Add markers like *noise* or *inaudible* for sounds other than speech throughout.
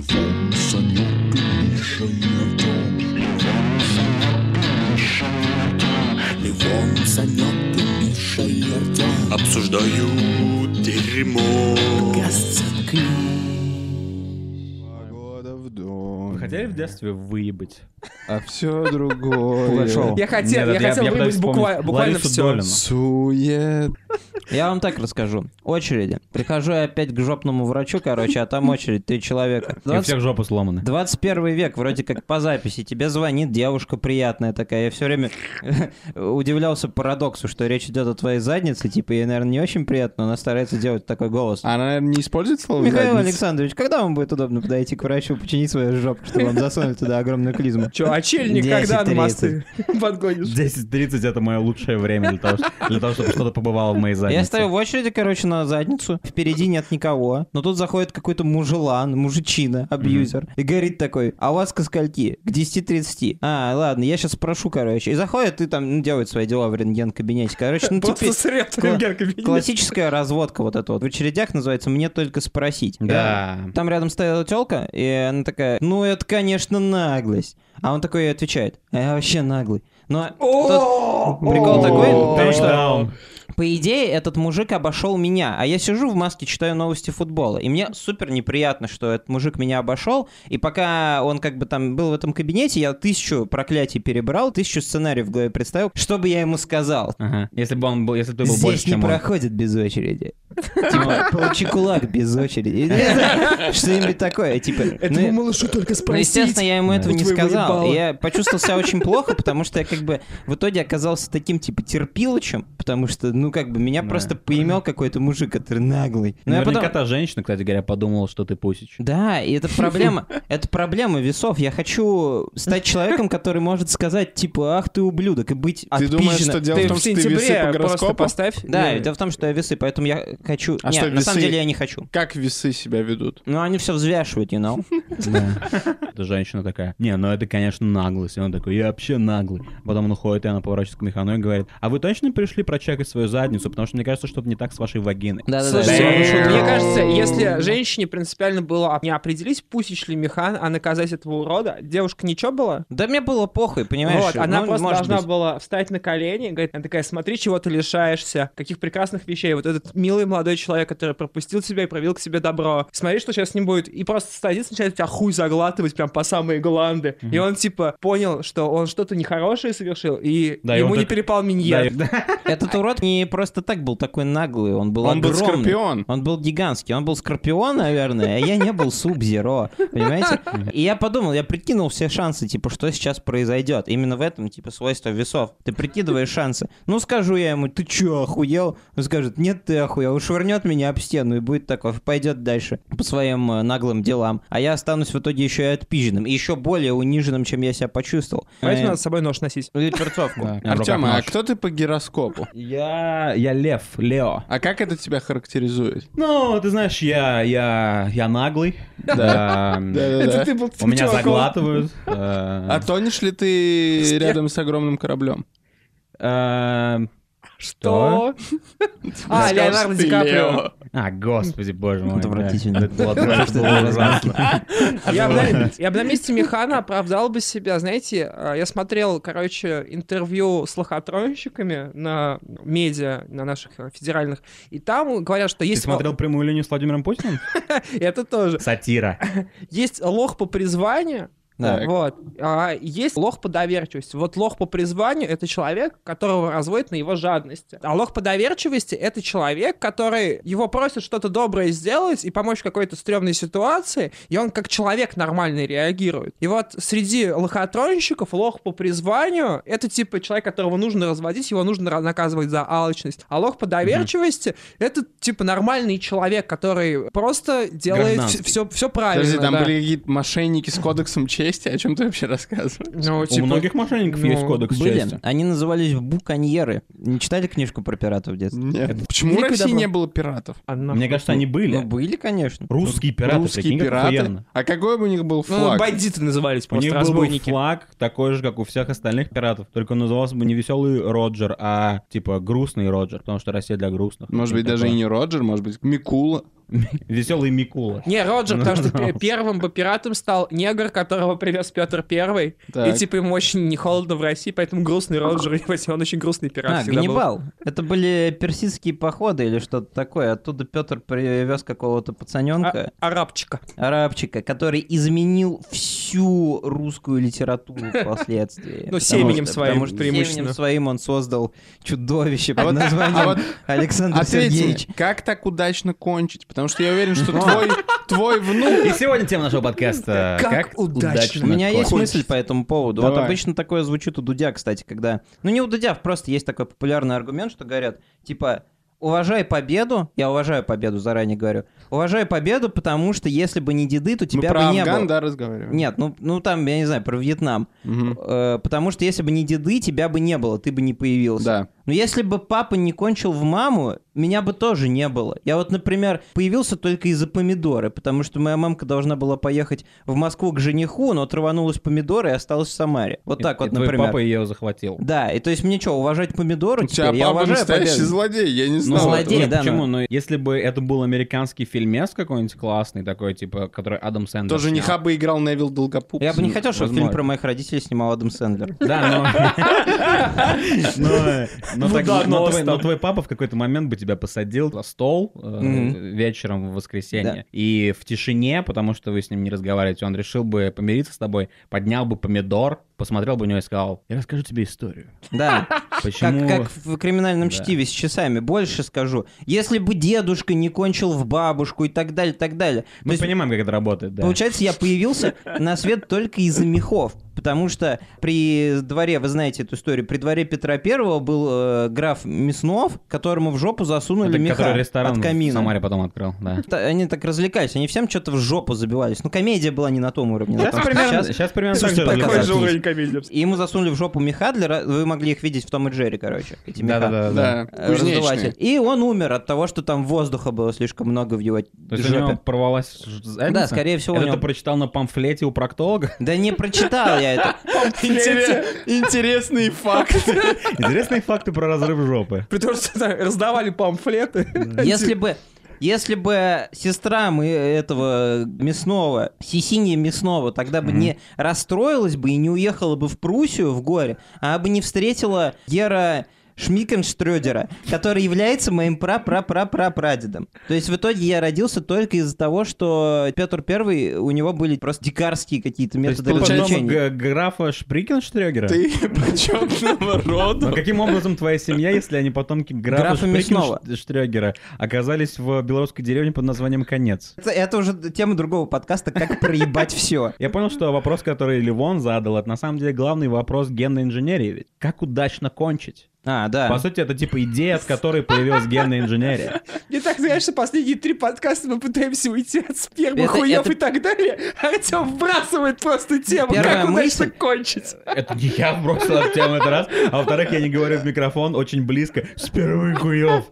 Левон, Санек и Миша Артем. Левон, Санек и Миша Артем. Левон, Санек и Миша Артем. Обсуждают дерьмо. Погода в Вы доме. хотели в детстве выебать? А все другое. Я хотел, я хотел вспомнить буквально все. Сует. Я вам так расскажу. Очереди. Прихожу я опять к жопному врачу, короче, а там очередь, три человека. И у 20 всех жопы сломаны. 21 век, вроде как по записи. Тебе звонит девушка приятная такая. Я все время удивлялся парадоксу, что речь идет о твоей заднице. Типа, ей, наверное, не очень приятно, но она старается делать такой голос. Она, наверное, не использует слово Михаил задница? Александрович, когда вам будет удобно подойти к врачу, починить свою жопу, чтобы вам засунуть туда огромную клизму? Че, очельник 10:30. когда на мосты подгонишь? 10.30 это мое лучшее время для того, что- для того, чтобы что-то побывало в моей заднице. Я стою в очереди, короче, на задницу. Впереди нет никого. Но тут заходит какой-то мужелан, мужичина, абьюзер. И говорит такой, а у вас ко скольки? К 10.30. А, ладно, я сейчас спрошу, короче. И заходит и там ну, делает свои дела в рентген-кабинете. Короче, ну типа... кла-. Классическая разводка вот эта вот. В очередях называется «Мне только спросить». Да. Я- Там рядом стояла телка, и она такая, ну это, конечно, наглость. А он такой ей отвечает, «А я вообще наглый. Но прикол такой, потому что... По идее, этот мужик обошел меня, а я сижу в маске, читаю новости футбола, и мне супер неприятно, что этот мужик меня обошел, и пока он как бы там был в этом кабинете, я тысячу проклятий перебрал, тысячу сценариев в голове представил, что бы я ему сказал. Ага. Если бы он был, если бы ты был Здесь больше, не чем он. проходит без очереди. *laughs* Типа, получи кулак без очереди. *laughs* Что-нибудь такое, типа... Этому ну, малышу только ну, спросить. естественно, я ему этого не сказал. я почувствовал себя очень плохо, потому что я как бы в итоге оказался таким, типа, терпилочем, потому что, ну, как бы, меня Да. просто поимел какой-то мужик, который наглый. Ну, я Наверняка потом... та женщина, кстати говоря, подумала, что ты пусич. Да, и это проблема, это проблема весов. Я хочу стать человеком, который может сказать, типа, ах ты ублюдок, и быть Ты думаешь, что дело Ты в том, в что ты весы сентябре по гороскопу? поставь. Да, Ну, дело в том, что я весы, поэтому я хочу... А Нет, что, на самом деле я не хочу. Как весы себя ведут? Ну, они все взвешивают, you know? Эта женщина такая, не, ну это, конечно, наглость. И он такой, я вообще наглый. Потом он уходит, и она поворачивается к механу и говорит, а вы точно пришли прочекать свою задницу? Потому что мне кажется, что-то не так с вашей вагиной. Да-да-да. Слушайте, Бэм. мне кажется, если женщине принципиально было не определить, пусич ли механ, а наказать этого урода, девушка ничего была? Да мне было похуй, понимаешь? Вот, она Ну, просто может должна быть. была встать на колени, говорит, она такая, смотри, чего ты лишаешься, каких прекрасных вещей. Вот этот милый молодой человек, который пропустил тебя и провел к себе добро. Смотри, что сейчас с ним будет. И просто садится, начинает тебя хуй заглатывать прям по самые гланды. И он, типа, понял, что он что-то нехорошее совершил, и Да, и ему он не так- перепал Да, миньет. и- да. *laughs* Этот урод не просто так был такой наглый, он был Он был огромный. скорпион. Он был гигантский. Он был скорпион, наверное, а я не был суб-зеро. Понимаете? И я подумал, я прикинул все шансы, типа, что сейчас произойдет. Именно в этом, типа, свойство весов. Ты прикидываешь шансы. Ну, скажу я ему, ты чё, охуел? Он скажет, нет, ты охуел. Швырнет меня об стену и будет такой, пойдет дальше по своим э, наглым делам. А я останусь в итоге еще и отпизженным. И еще более униженным, чем я себя почувствовал. Поэтому Э, надо с собой нож носить. и перцовку. Да, Артем, а кто ты по гироскопу? Я, я лев, Лео. А как это тебя характеризует? Ну, ты знаешь, я, я, я наглый. Да. У меня заглатывают. А тонешь ли ты рядом с огромным кораблем? *laughs* А, Что? А, Леонардо Ди Каприо. А, господи, боже мой. Отвратительно. *laughs* Я бы, на, месте Механа оправдал бы себя. Знаете, э, я смотрел, короче, интервью с лохотронщиками на медиа, на наших э, федеральных, и там говорят, что Ты есть... смотрел прямую линию с Владимиром Путиным? *laughs* Это тоже. Сатира. Есть лох по призванию, Да. вот, а есть лох по доверчивости. Вот лох по призванию — это человек, которого разводят на его жадности. А лох по доверчивости — это человек, который его просят что-то доброе сделать и помочь в какой-то стрёмной ситуации, и он как человек нормальный реагирует. И вот среди лохотронщиков лох по призванию — это типа человек, которого нужно разводить, его нужно наказывать за алчность. А лох по доверчивости — это типа нормальный человек, который просто делает все, все правильно. Подожди, там да. были какие-то мошенники с кодексом чести? Чести? О чем ты вообще рассказываешь? Ну, У типа, многих мошенников ну, есть кодекс Были. чести. Они назывались буконьеры. Не читали книжку про пиратов в детстве? Нет. Почему в России не было пиратов? нахуй? Мне кажется, они были. Ну, были, конечно. Русские пираты, Русские пираты. охуенно. А какой бы у них был Ну, флаг? бандиты назывались У них просто, был бы разбойники. флаг такой же, как у всех остальных пиратов, только он назывался бы не веселый Роджер, а типа грустный Роджер, потому что Россия для грустных. Может быть, даже и не Роджер, может быть, Микула. *laughs* Веселый Микула. Не, Роджер, потому что *laughs* пе- первым бы пиратом стал негр, которого привез Петр Первый. И типа ему очень не холодно в России, поэтому грустный Роджер, и он очень грустный пират А. Ганнибал. Это были персидские походы или что-то такое. Оттуда Петр привез какого-то пацаненка, А- арабчика. арабчика, который изменил всю русскую литературу *laughs* впоследствии. Ну, семенем своим потому что преимущественно. Семенем своим он создал чудовище А под названием а вот Александр Сергеевич. как так удачно кончить? Потому что я уверен, что твой, твой внук... И сегодня тема нашего подкаста *laughs* Как удачно. У меня есть кончить». мысль по этому поводу. Вот Давай. обычно такое звучит у Дудя, кстати, когда... Ну, не у Дудя, просто есть такой популярный аргумент, что говорят, типа, уважай победу, я уважаю победу, заранее говорю, уважай победу, потому что если бы не деды, то Мы тебя про бы не Афган, было. да, разговариваем? Нет, ну, ну там, я не знаю, про Вьетнам. Мгм. Э, потому что если бы не деды, тебя бы не было, ты бы не появился. Да. Но если бы папа не кончил в маму, меня бы тоже не было. Я вот, например, появился только из-за помидоры, потому что моя мамка должна была поехать в Москву к жениху, но отрыванулась помидоры и осталась в Самаре. Вот И- так и вот, твой например. папа ее захватил. Да, и то есть мне что, уважать помидору У тебя теперь? Я папа уважаю настоящий победу. злодей, я не Ну, знал. злодей, этого. да, почему? но- Но если бы это был американский фильмец какой-нибудь классный, такой, типа, который Адам Сэндлер Тоже не хаба играл Невил Долгопуп. Я бы не хотел, чтобы фильм про моих родителей снимал Адам Сэндлер. Да, но... *laughs* *laughs* но- но Ну так- да, но твой- но твой папа в какой-то момент бы тебя посадил за стол э, Мгм. вечером в воскресенье. Да. И в тишине, потому что вы с ним не разговариваете, он решил бы помириться с тобой, поднял бы помидор, посмотрел бы на него и сказал, я расскажу тебе историю. Да. *laughs* Как, Почему... как в криминальном Да. чтиве с часами. Больше скажу. Если бы дедушка не кончил в бабушку и так далее, так далее. То Мы есть, понимаем, как это работает, да. Получается, я появился на свет только из-за мехов. Потому что при дворе, вы знаете эту историю, при дворе Петра Первого был э, граф Мяснов, которому в жопу засунули Это меха ресторан от в камина. Самаре потом открыл, да. Та- Они так развлекались, они всем что-то в жопу забивались. Ну, комедия была не на том уровне. Сейчас том, примерно, сейчас. сейчас примерно так Слушайте, же такой развлекаются. же уровень комедии. И ему засунули в жопу меха, для... вы могли их видеть в Том и Джерри, короче, эти меха. Да-да-да. Да, Э, раздуватель. И он умер от того, что там воздуха было слишком много в его То есть у него порвалась задница? Да, скорее всего, Это ты прочитал на памфлете у проктолога? Да не прочитал я это. Интере- Интересный факт. Интересные факты про разрыв жопы. При том, что да, раздавали памфлеты. Если бы если бы сестра мы этого мясного, Сисинья мясного, тогда бы не расстроилась бы и не уехала бы в Пруссию в горе, а бы не встретила Гера Шмикенштрёдера, который является моим пра-пра-пра-пра-прадедом. То есть в итоге я родился только из-за того, что Петр Первый, у него были просто дикарские какие-то То есть методы ты потом развлечения. графа Шприкенштрёгера? Ты почетного Но рода. каким образом твоя семья, если они потомки графа, Графа. Шприкенштрёгера, оказались в белорусской деревне под названием Конец? Это, это уже тема другого подкаста, как проебать все. Я понял, что вопрос, который Ливон задал, это на самом деле главный вопрос генной инженерии. Ведь как удачно кончить? А, да. По сути, это типа идея, от которой появилась генная инженерия. Мне так знаешь, что последние три подкаста мы пытаемся уйти от спермы, Это- хуев это- и так далее. Артем вбрасывает просто тему, Первая как удачно мысль. кончить. Это не я бросил эту тему этот раз, а во-вторых, я не говорю в микрофон очень близко с первых хуев,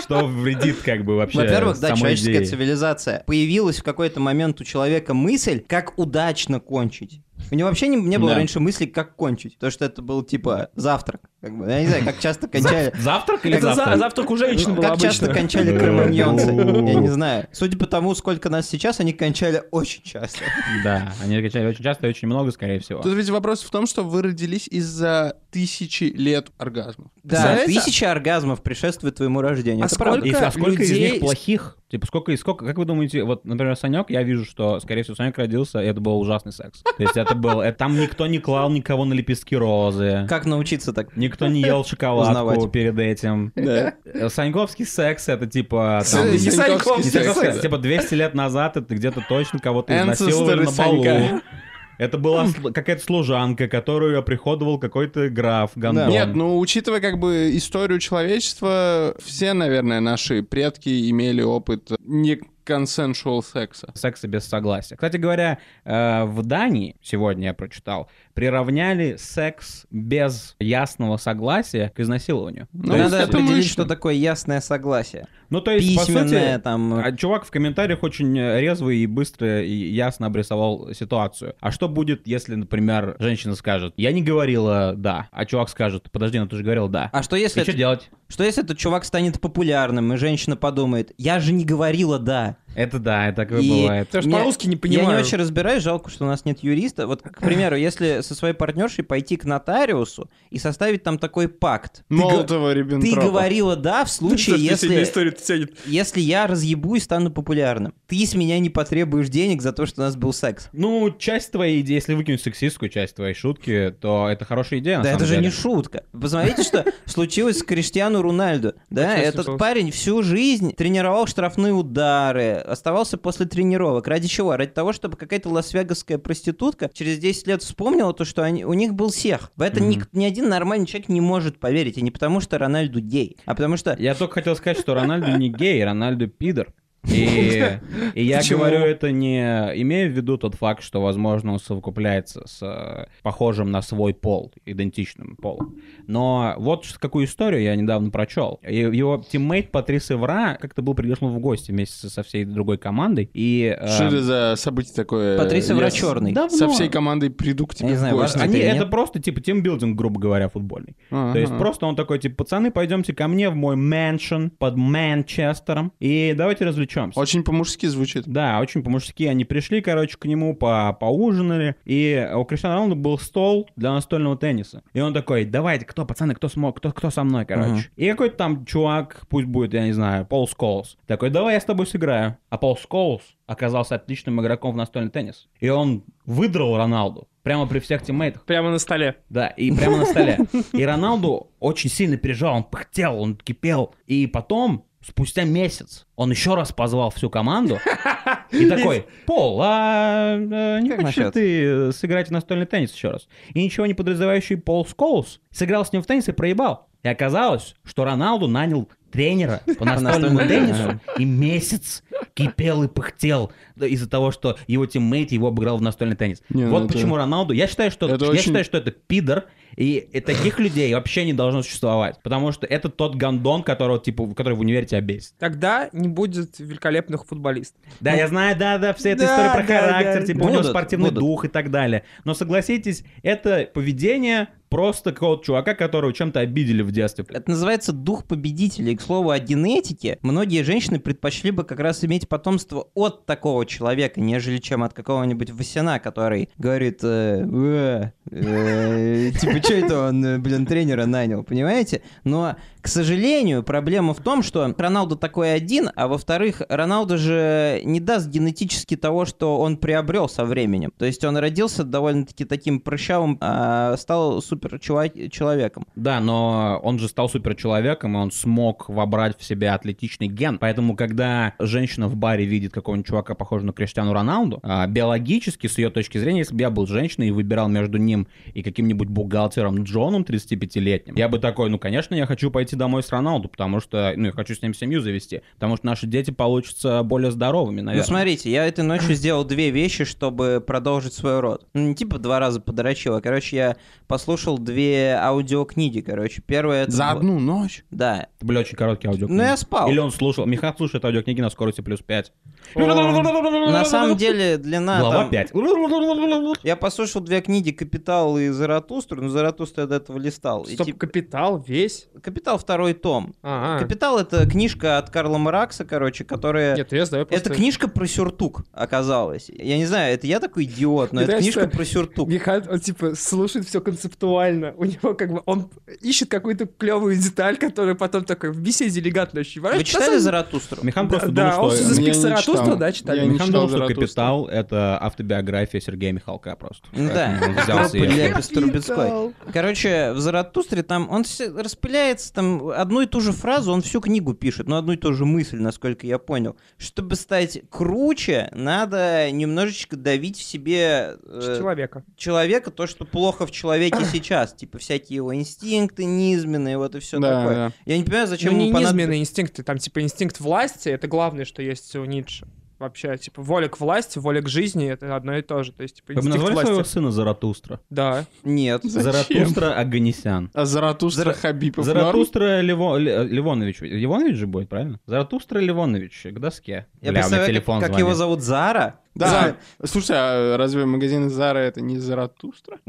что вредит как бы вообще Во-первых, да, человеческая идее. цивилизация. Появилась в какой-то момент у человека мысль, как удачно кончить. У него вообще не, не было Да. раньше мысли, как кончить. Потому что это был типа завтрак. Как бы. Я не знаю, как часто кончали. Завтрак или за- завтрак? завтрак у женщин был Как часто кончали кроманьонцы? Я не знаю. Судя по тому, сколько нас сейчас, они кончали очень часто. Да, они качали очень часто и очень много, скорее всего. Тут ведь вопрос в том, что вы родились из-за тысячи лет оргазмов. Да, тысяча оргазмов предшествует твоему рождению. А Это правда. И а сколько из людей- них плохих? Типа, сколько и сколько, как вы думаете, вот, например, Санек, я вижу, что, скорее всего, Санек родился, и это был ужасный секс. То есть это был, это, там никто не клал никого на лепестки розы, Как научиться так? Никто не ел шоколадку Узнавать. перед этим. Да. Э, Саньковский секс, это типа, там, Не не Саньковский секс. типа 200 лет назад это где-то точно кого-то изнасиловали на балу. Санька. Это была какая-то служанка, которую оприходовал какой-то граф, Гондон. Нет, ну, учитывая как бы историю человечества, все, наверное, наши предки имели опыт consensual секса. секса без согласия. Кстати говоря, э, в Дании, сегодня я прочитал, приравняли секс без ясного согласия к изнасилованию. Ну, То Надо это определить, что такое ясное согласие. ну, то есть, по Письменное сути, там... а чувак в комментариях очень резво и быстро и ясно обрисовал ситуацию. А что будет, если, например, женщина скажет, я не говорила «да», а чувак скажет, подожди, ну ты же говорил «да». А что И если, что это- делать? что если этот чувак станет популярным, и женщина подумает, я же не говорила «да». Это да, это такое И- бывает. Потому что Мне- по-русски не Я понимаю. не очень разбираюсь, жалко, что у нас нет юриста. Вот, к примеру, если со своей партнершей пойти к нотариусу и составить там такой пакт. Ты, Молотова, ты Риббентропа. говорила «да» в случае, *laughs* если, если я разъебу и стану популярным. Ты с меня не потребуешь денег за то, что у нас был секс. Ну, часть твоей идеи, если выкинуть сексистскую часть твоей шутки, то это хорошая идея, на Да самом это же деле. не шутка. Посмотрите, что *laughs* случилось с Криштиану Рональду. Да, этот парень всю жизнь тренировал штрафные удары, оставался после тренировок. Ради чего? Ради того, чтобы какая-то лас-вегасская проститутка через 10 лет вспомнила то, что они, у них был сех. В это ни, ни один нормальный человек не может поверить. И не потому, что Рональду гей, а потому что... Я только хотел сказать, что Рональду не гей, Рональду пидор. И, *laughs* и я Почему? говорю это не имея в виду тот факт, что, возможно, он совокупляется с э, похожим на свой пол, идентичным полом. Но вот какую историю я недавно прочел. И Его teammate Патрис Эвра как-то был приглашен в гости вместе со- всей другой командой. И, э, Что это за событие такое? Патрис Эвра Я с- черный. давно- Со всей командой приду к тебе не в знаю, гости. важно Они, это нет? просто типа тимбилдинг, грубо говоря, футбольный. Ага. То есть просто он такой, типа, пацаны, пойдемте ко мне в мой мэншн под Манчестером, и давайте развлечемся. Очень по-мужски звучит. Да, очень по-мужски они пришли, короче, к нему, по поужинали, и у Криштиану Роналду был стол для настольного тенниса. И он такой, давайте, кто, пацаны, кто смог, кто, кто со мной, короче. Мгм. И какой-то там чувак, пусть будет, я не знаю, Пол Сколс, такой, давай я с тобой сыграю. А Пол Сколс оказался отличным игроком в настольный теннис. И он выдрал Роналду прямо при всех тиммейтах. Прямо на столе. Да, и прямо на столе. И Роналду очень сильно переживал, он пыхтел, он кипел. И потом, спустя месяц, он еще раз позвал всю команду *laughs* и такой, Пол, а э, не Как хочешь ли насчет?» ты э, сыграть в настольный теннис еще раз? И ничего не подразумевающий Пол Скоулс сыграл с ним в теннис и проебал. И оказалось, что Роналду нанял тренера *laughs* по настольному теннису и месяц кипел и пыхтел из-за того, что его teammate его обыграл в настольный теннис. Не, ну вот это- почему Роналду... Я считаю, что, Это я очень- считаю, что это пидор, и, и таких людей вообще не должно существовать. Потому что это тот гандон, которого, типа, который в универе тебя бесит. Тогда не будет великолепных футболистов. Да, я знаю, да, да, вся эта Да, история про да, характер, да. типа у него Будут, спортивный будут. дух и так далее. Но согласитесь, это поведение просто какого-то чувака, которого чем-то обидели в детстве. Это называется дух победителя. И, к слову, о генетике. Многие женщины предпочли бы как раз иметь потомство от такого человека, нежели чем от какого-нибудь Васяна, который говорит, э, «Э, э, типа, что это он, блин, тренера нанял, понимаете? Но, к сожалению, проблема в том, что Роналду такой один, а во-вторых, Роналду же не даст генетически того, что он приобрел со временем. То есть он родился довольно-таки таким прыщавым, а стал супер человеком. Да, но он же стал суперчеловеком, и он смог вобрать в себя атлетичный ген. Поэтому, когда женщина в баре видит какого-нибудь чувака, похожего на Криштиану Роналду, а, биологически, с ее точки зрения, если бы я был женщиной и выбирал между ним и каким-нибудь бухгалтером Джоном 35-летним, я бы такой, ну, конечно, я хочу пойти домой с Роналду, потому что, ну, я хочу с ним семью завести, потому что наши дети получатся более здоровыми, Ну наверное. смотрите, я этой ночью сделал две вещи, чтобы продолжить свой род. Ну, не типа два раза подрочил, а, короче, я послушал две аудиокниги, короче. Первая это... За б- одну ночь? Да. Это были очень короткие аудиокниги. Ну, я спал. Или он слушал. Михаил слушает аудиокниги на скорости плюс 5. На самом деле, длина Глава там- 5. Я послушал две книги «Капитал» и «Заратустра», но «Заратустра» я до этого листал. И, Стоп, типа, капитал весь. «Капитал» второй том. А, «Капитал» — это книжка от Карла Маракса, короче, которая... Нет, я знаю просто... Это книжка про сюртук, оказалось. Я не знаю, это я такой идиот, но это книжка про сюртук. Михаил, он типа слушает все концептуально. У него как бы он ищет какую-то клевую деталь, которую потом такой в беседе элегантно ощущаешь. Вы читали «Заратустру»? Михан Да, просто да, думал, он что... за Я не Заратустра, читал. да, читали. Михан читал думал, что «Заратустру». «Капитал» — это автобиография Сергея Михалка просто. Да, он взялся Трубецкой. Короче, в Заратустре там он распыляется, там одну и ту же фразу, он всю книгу пишет, но одну и ту же мысль, насколько я понял. Чтобы стать круче, надо немножечко давить в себе э, Человека. человека, то, что плохо в человеке сейчас. Типа всякие его инстинкты низменные, вот и все Да, такое. да. Я не понимаю, зачем ну, не ему понадоб- низменные инстинкты, там типа инстинкт власти, это главное, что есть у Ницше. Вообще. Типа, воля к власти, воля к жизни — это одно и то же. То есть, типа, Вы бы назвали своего власти. сына Заратустра? Да. Нет. Заратустра Аганесян. А Заратустра Зара- Хабипов? Заратустра Ливо- Ли- Ливонович. Ливонович же будет, правильно? Заратустра Ливонович. К доске. Я Бля, у меня представляю, как- телефон как, звонит. его зовут Зара. Да. Слушай, а разве магазин Зара это не Заратустра? *laughs*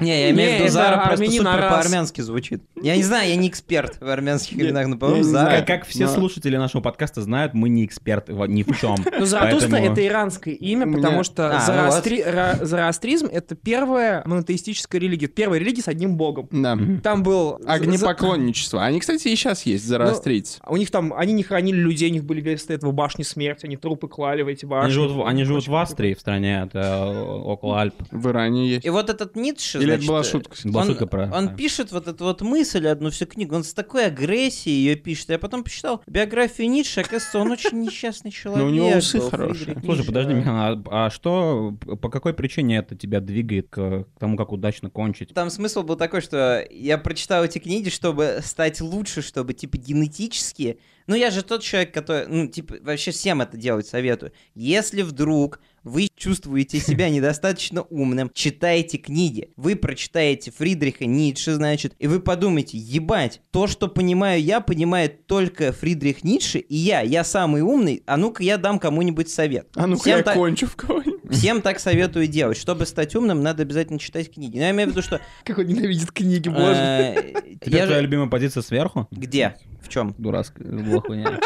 Не, я имею в виду Зара просто супер по-армянски звучит. Я не знаю, я не эксперт в армянских именах, но, по-моему, Зара... Как, все слушатели нашего подкаста знают, мы не эксперты ни в чем. Ну, Заратустра это иранское имя, потому что А, ну зороастризм это первая монотеистическая религия. Первая религия с одним богом. Да. Там был... Огнепоклонничество. Они, кстати, и сейчас есть, зороастрийцы. У них там, они не хранили людей, у них были вместо этого башни смерти, они трупы клали в эти башни. Они живут, живут в Австрии, в стране, это около Альп. В Иране есть. И вот этот Ницше, Или это значит, была э, шутка? Была он, шутка про- он пишет вот эту вот мысль, одну всю книгу, он с такой агрессией ее пишет. Я потом почитал биографию Ницше, оказывается, он очень несчастный человек. *laughs* Но у него усы хорошие. Слушай, подожди, Михан, а, а что, по какой причине это тебя двигает к тому, как удачно кончить? Там смысл был такой, что я прочитал эти книги, чтобы стать лучше, чтобы, типа, генетически... Ну, я же тот человек, который, ну, типа, вообще всем это делать советую. Если вдруг вы чувствуете себя *laughs* недостаточно умным, читайте книги. Вы прочитаете Фридриха Ницше, значит, и вы подумаете, ебать, то, что понимаю я, понимает только Фридрих Ницше, и я, я самый умный, а ну-ка я дам кому-нибудь совет. А ну-ка я так- кончу в кого-нибудь. Всем так советую делать. Чтобы стать умным, надо обязательно читать книги. Но я имею в виду, что... *laughs* Как он ненавидит книги, боже. э, *laughs* я твоя же- любимая позиция сверху? Где? В чем? Дурацкая хуйня.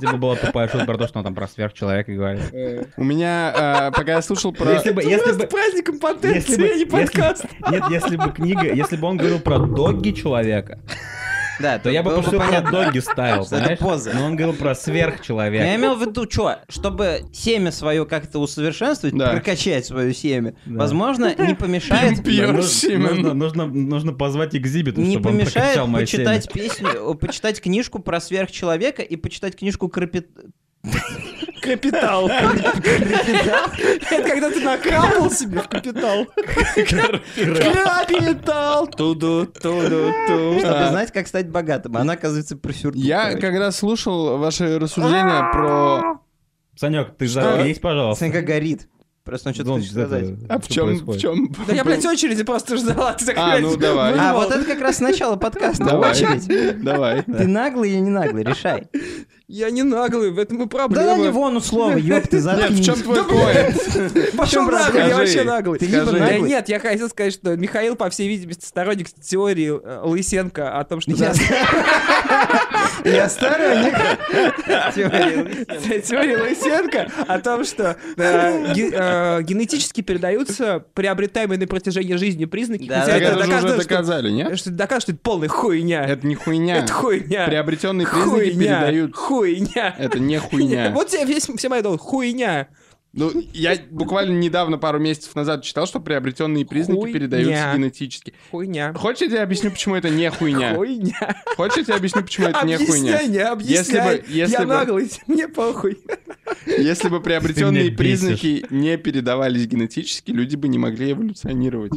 Типа была тупая шутка про то, что он там про сверхчеловека говорит. У меня, э, пока я слушал про... Если бы, если бы, праздник если импотенции, бы, а не подкаст. нет, если бы книга, если бы он говорил про доги человека, Да, то я бы просто про доги ставил, это понимаешь? поза. Но он говорил про Но Я сверхчеловека. имел в виду, что, чтобы семя свое как-то усовершенствовать, прокачать свое семя, возможно, *laughs* не помешает... Нужно, позвать экзибит, Не чтобы он помешает прокачал мое почитать семя. песню, о, почитать книжку про сверхчеловека и почитать книжку Крапит... Капитал. Это когда ты накапал себе в капитал. Капитал. Туду, туду, ту. Чтобы знать, как стать богатым. Она, оказывается, про сюртук. Я, когда слушал ваши рассуждения про... Санек, ты заткнись, пожалуйста. Санька горит. Просто он что-то Вон, хочет это- сказать. А в чем, в происходит? чем? Да я, блядь, очереди просто ждала. Ты так, А, блядь, ну давай. А, выдумал. вот это как раз начало подкаста. Давай, Очередь. давай. Ты наглый или не наглый? Решай. Я не наглый, в этом и Да на проблема. него ну слово, ёб ты, Нет, заткнись. в чем твой поинт? Пошел чем наглый, я проблема? вообще наглый. Ты либо. Да наглый, нет, я хотел сказать, что Михаил, по всей видимости, сторонник теории э, Лысенко о том, что... *laughs* Я Я сторонник. теории. Теория Лысенко о том, что э, э, генетически передаются приобретаемые на протяжении жизни признаки. Хотя это уже доказали, нет? Что доказывает, что это полная хуйня. Это не хуйня. Это хуйня. Приобретенные признаки передают. Хуйня. Это не хуйня. Вот тебе весь, все мои доводы. Хуйня. Ну, я буквально недавно, пару месяцев назад, читал, что приобретенные признаки Хуйня. передаются генетически. Хуйня. Хочешь, я тебе объясню, почему это не хуйня? Хуйня. Хочешь, я тебе объясню, почему это не хуйня? Объясняй, не объясняй. Если бы- если Я бы- наглый, *laughs* мне похуй. Если бы приобретенные признаки не передавались генетически, люди бы не могли эволюционировать.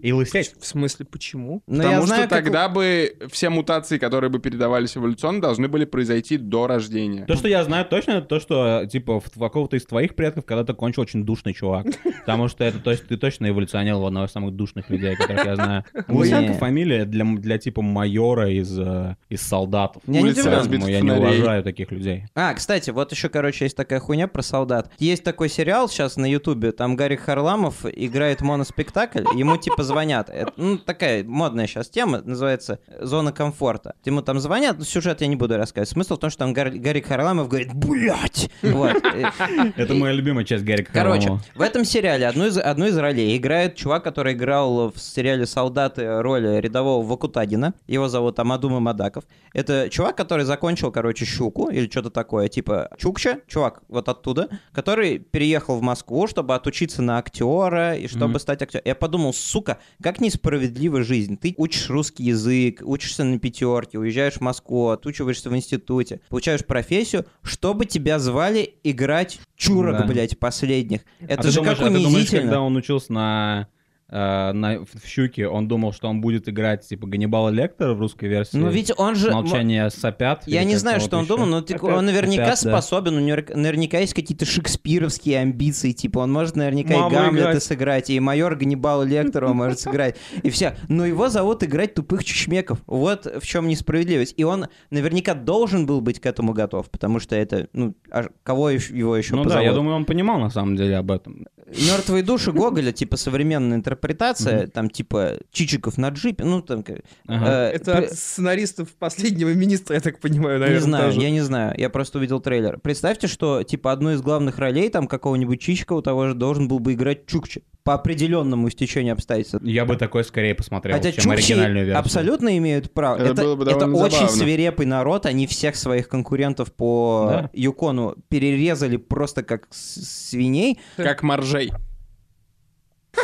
И лысеть. В смысле, почему? Но Потому знаю, что у- тогда бы все мутации, которые бы передавались эволюционно, должны были произойти до рождения. То, что я знаю точно, это то, что, типа, в какого-то из твоих предков когда-то кончил очень душный чувак. Потому что это, то есть, ты точно эволюционировал в одного из самых душных людей, которых я знаю. *laughs* Лысенко фамилия для, для, типа, майора из, э, из солдатов. Я не я не уважаю таких людей. А, кстати, вот еще, короче, есть такая хуйня про солдат. Есть такой сериал сейчас на Ютубе, там Гарри Харламов играет моноспектакль, ему типа звонят. Это, ну, такая модная сейчас тема, называется «Зона комфорта». Ему там звонят, ну, сюжет я не буду рассказывать. Смысл в том, что там Гар- Гарри Харламов говорит «Блядь!» Вот. Это моя любимая часть Короче, Харламова. в этом сериале одну из, одну из ролей играет чувак, который играл в сериале «Солдаты» роль рядового Вакутагина. Его зовут Амадума Мадаков. Это чувак, который закончил, короче, «Щуку» или что-то такое, типа Чукча, чувак вот оттуда, который переехал в Москву, чтобы отучиться на актера и чтобы Мгм. стать актером. Я подумал, сука, как несправедлива жизнь. Ты учишь русский язык, учишься на пятерке, уезжаешь в Москву, отучиваешься в институте, получаешь профессию, чтобы тебя звали играть чурок, Да. блядь, последних. Это а же думаешь, как а ты думаешь, унизительно. когда он учился на э, на, в, в «Щуке», он думал, что он будет играть, типа, Ганнибала Лектора в русской версии. Ну ведь он же... «Молчание сопят». Я не знаю, что он еще. думал, но ты- Опять он наверняка опять, да. способен, у него наверняка есть какие-то шекспировские амбиции, типа он может наверняка Маму и Гамлета играть. сыграть, и майор Ганнибала Лектора он может *laughs* сыграть, и все. Но его зовут играть тупых чучмеков. Вот в чем несправедливость. И он наверняка должен был быть к этому готов, потому что это, ну, а кого его еще Ну да, позовут? я думаю, он понимал на самом деле об этом. Мертвые души Гоголя, типа современная интерпретация, там типа Чичиков на джипе, ну там... э, Это от сценаристов последнего министра, я так понимаю, наверное, не знаю, я не знаю. Я просто увидел трейлер. Представьте, что типа одну из главных ролей там какого-нибудь Чичикова того же должен был бы играть Чукча. По определенному стечению обстоятельств. Я бы такой скорее посмотрел, Хотя чем Чукчи оригинальную версию. абсолютно имеют право. Это Это, было бы это очень забавно. свирепый народ. Они всех своих конкурентов по Да. Юкону перерезали просто как свиней. Как моржей. К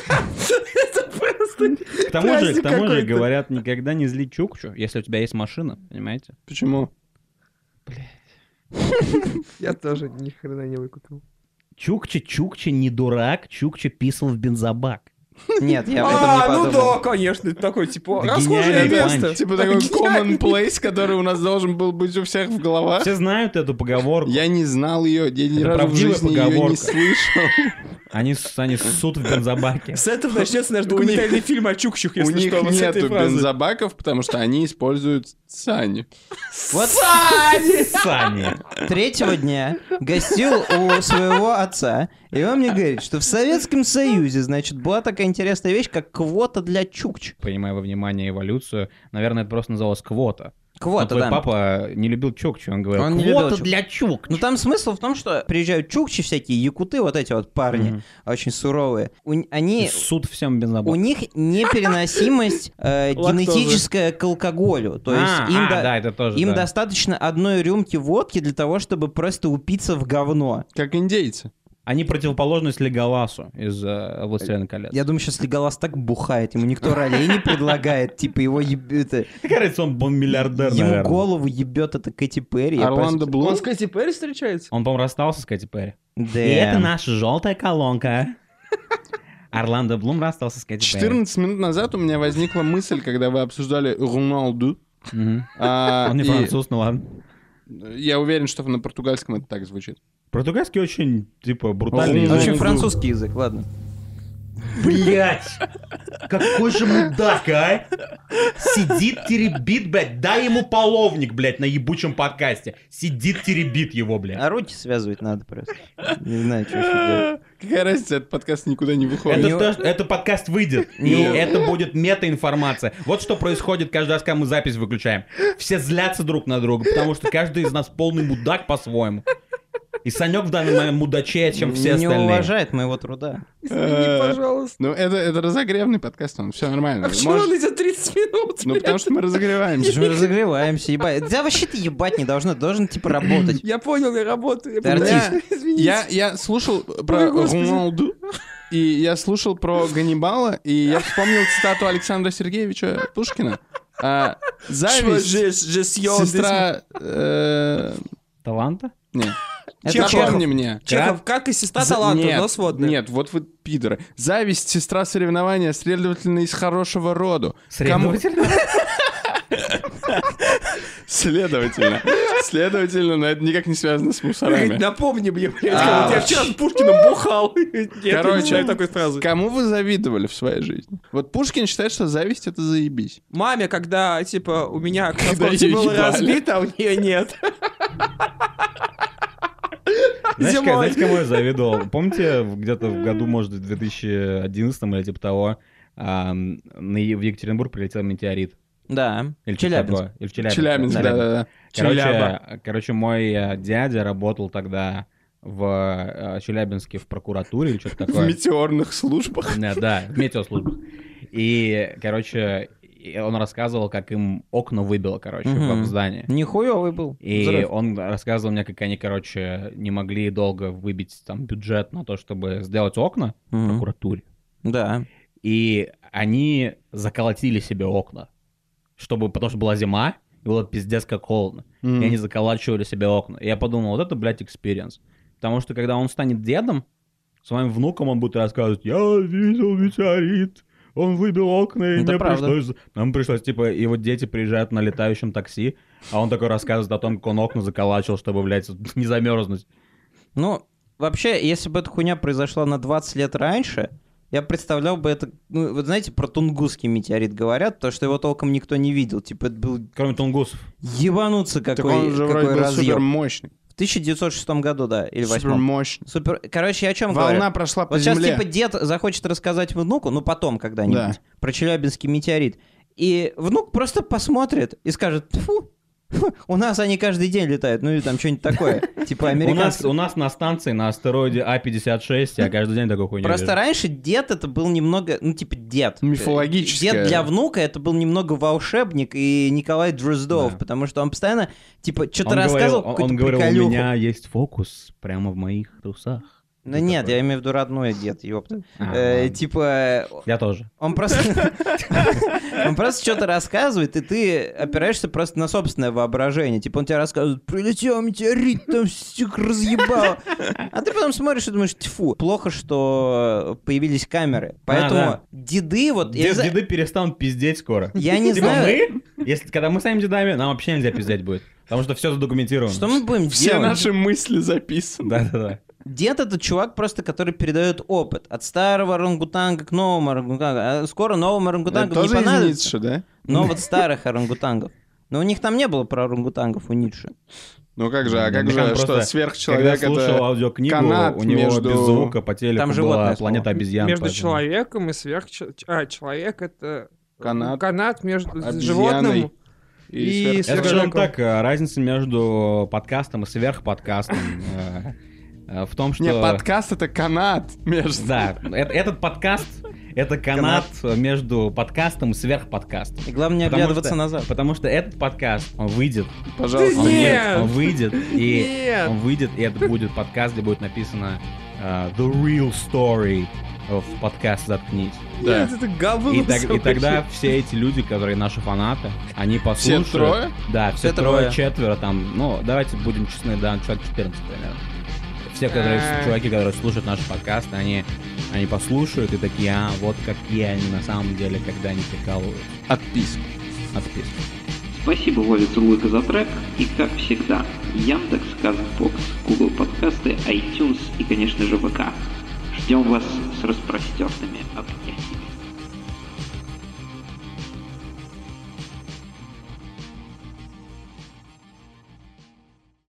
тому же, к тому же говорят, никогда не зли Чукчу, если у тебя есть машина, понимаете? Почему? *laughs* Я тоже ни хрена не выкупил. Чукча, Чукча не дурак, Чукча писал в бензобак. Нет, я об этом не А, ну подумал. да, конечно, это такое, типа, расхожее место. Типа такой common place, который у нас должен был быть у всех в головах. Все знают эту поговорку. Я не знал ее, я ни разу в правдивая жизни ее не поговорка. слышал. Они, они ссут в бензобаке. С этого начнется наш *laughs* У документальный фильм о Чукчух, У если них с этой нету бензобаков, потому что они используют сани. Вот Сани. третьего дня гостил у своего отца, и он мне говорит, что в Советском Союзе, значит, была такая интересная вещь, как квота для чукч. Принимая во внимание эволюцию, наверное, это просто называлось квота. Квота, твой да. папа не любил Чукчу, он говорил, Он не любил квота Чук- для Чук. Ну там смысл в том, что приезжают чукчи всякие, якуты, вот эти вот парни, Мгм. очень суровые. У они, Суд всем у бензобак. них непереносимость э, *laughs* генетическая к алкоголю. То есть А, им, а, до- да, это тоже, им да. достаточно одной рюмки водки для того, чтобы просто упиться в говно. Как индейцы. Они противоположность Леголасу из э, «Властелина колец». Я думаю, сейчас Леголас так бухает, ему никто ролей не предлагает, типа его еб- это, Какая разница, он был миллиардер, ему голову ебет это Кэти Перри. Орландо Блум. Он с Кэти Перри встречается? Он, по-моему, расстался с Кэти Перри. Да. И это наша желтая колонка. *laughs* Орландо Блум расстался с Кэти Перри. 14 минут назад у меня возникла мысль, когда вы обсуждали Роналду. А, Он не француз, ну ладно. Я уверен, что на португальском это так звучит. Португальский очень, типа, брутальный язык. французский язык, ладно. Блять! Какой же мудак, а? Сидит, теребит, блядь. Дай ему половник, блядь, на ебучем подкасте. Сидит, теребит его, блядь. А руки связывать надо просто. Не знаю, что еще делать. Какая разница, этот подкаст никуда не выходит. Это, то, это подкаст выйдет, и это будет мета-информация. Вот что происходит каждый раз, когда мы запись выключаем. Все злятся друг на друга, потому что каждый из нас полный мудак по-своему. И Санек в данный момент мудачее, чем все Не остальные. уважает моего труда. Извини, пожалуйста. Ну, это, это разогревный подкаст, он все нормально. А почему он идет 30 минут? Ну, потому что мы разогреваемся. Мы разогреваемся, ебать. Да вообще ты ебать не должно, должен типа работать. Я понял, я работаю. Ты артист. *laughs* Извините. Я, я слушал про. Роналду, и я слушал про Ганнибала, и я вспомнил цитату Александра Сергеевича Пушкина. А, Что зависть, сестра... э, Таланта? Нет. Это Напомни Чехов. мне. Чехов, как и сестра За- таланта, нет, но сводная. Нет, вот вы пидоры. Зависть, сестра соревнования, следовательно, из хорошего роду. Кому- Следовательно. Следовательно. Следовательно, но это никак не связано с мусорами. Напомни мне, блядь, А. я вчера с Пушкиным бухал. *laughs* Не Короче, такой фразы. Кому вы завидовали в своей жизни? Вот Пушкин считает, что зависть — это заебись. Маме, когда, типа, у меня Когда было разбито, а у нее нет. *laughs* Знаешь, Зимой. ка- знаете, кому я завидовал? Помните, в- где-то в году, может, в 2011 или типа того, Е- в Екатеринбург прилетел метеорит? Да, Или в Челябинск. такое? Или в Челябинск. Челябинск, да. да-да-да. Короче, Челяба. короче, мой э, дядя работал тогда в э, Челябинске в прокуратуре или что-то В такое. метеорных службах. Да, да, в метеослужбах. И, короче, и он рассказывал, как им окна выбило, короче, Мгм. в здании. Нихуевый был. И взрыв. он рассказывал мне, как они, короче, не могли долго выбить там бюджет на то, чтобы сделать окна в Мгм. прокуратуре. Да. И они заколотили себе окна, чтобы, потому что была зима, и было пиздец как холодно. И они заколачивали себе окна. И я подумал, вот это, блядь, experience. Потому что когда он станет дедом, своим внукам он будет рассказывать, я видел метеорит, он выбил окна, и Это мне правда. пришлось... Нам пришлось, типа, и вот дети приезжают на летающем такси, а он такой рассказывает о том, как он окна заколачивал, чтобы, блядь, *laughs* не замерзнуть. Ну, вообще, если бы эта хуйня произошла на 20 лет раньше, я представлял бы это... Ну, вот знаете, про Тунгусский метеорит говорят, то, что его толком никто не видел. Типа, это был Кроме тунгусов. ебануться Так какой, он же какой вроде разъем. супер мощный. В 1906 году, да, или Супер 8 мощный. Супер... Короче, я о чем Волна говорю? прошла по Вот сейчас, земле. типа, дед захочет рассказать внуку, ну, потом когда-нибудь, Да. про Челябинский метеорит. И внук просто посмотрит и скажет, фу, *laughs* у нас они каждый день летают, ну или там что-нибудь такое. *laughs* Типа У нас, американцы. у нас на станции, на астероиде А56, я каждый день такой хуйню Просто вижу. раньше дед это был немного, ну типа дед. Мифологическое. Дед для внука это был немного волшебник и Николай Дроздов, Да. потому что он постоянно типа что-то говорил, рассказывал, он, он говорил, у меня есть фокус прямо в моих трусах. Ну нет, я имею в виду родной дед, ёпта. *laughs* А, Э. Типа Я тоже. Он просто... *laughs* Он просто что-то рассказывает, и ты опираешься просто на собственное воображение. Типа он тебе рассказывает, прилетел метеорит, там всех разъебало. А ты потом смотришь и думаешь, тьфу, плохо, что появились камеры. Поэтому да. деды вот... деды перестанут пиздеть скоро. Я не Типа знаю, мы, если, когда мы станем дедами, нам вообще нельзя пиздеть будет. Потому что все задокументировано. что мы будем Все делать? наши мысли записаны. Да-да-да. Дед это чувак просто, который передает опыт. От старого орангутанга к новому орангутангу. А скоро новым Это орангутангам не тоже из понадобится. Ницше, да? Но вот старых орангутангов. Но у них там не было про орангутангов у Ницше. Ну как же, а как же, что сверхчеловек Когда слушал это... аудиокнигу, канат у него между- без звука по телеку Там была планета обезьян. между поэтому- человеком и сверхчеловеком. А, человек это Канат. канат между Обезьяной животным. И, И Я скажу вам сверхчеловеком. так, э, разница между подкастом и сверхподкастом э, в том, что... Не, подкаст это канат между... Да, э- этот подкаст — это канат между подкастом и сверхподкастом. И главное не Потому оглядываться что- назад. Потому что этот подкаст, он выйдет, Пожалуйста. он, Нет! выйдет, он выйдет, и Нет! он выйдет, и это будет подкаст, где будет написано э, The Real Story of подкаст «Заткнись». Да. Нет, это говно. И, так- и тогда все эти люди, которые наши фанаты, они Все послушают... трое? Да, все Все трое, трое. четверо там, ну, давайте будем честны, да, человек 14 примерно. Все, которые, чуваки, которые слушают наши подкасты, они, они послушают и такие, а, вот какие они на самом деле, когда они прикалывают. Отписка. Отписка. Спасибо Вове Цурлыка за трек. И как всегда, Яндекс, Казбокс, Google подкасты, iTunes и, конечно же, ВК. Ждем вас с распростертыми объятиями.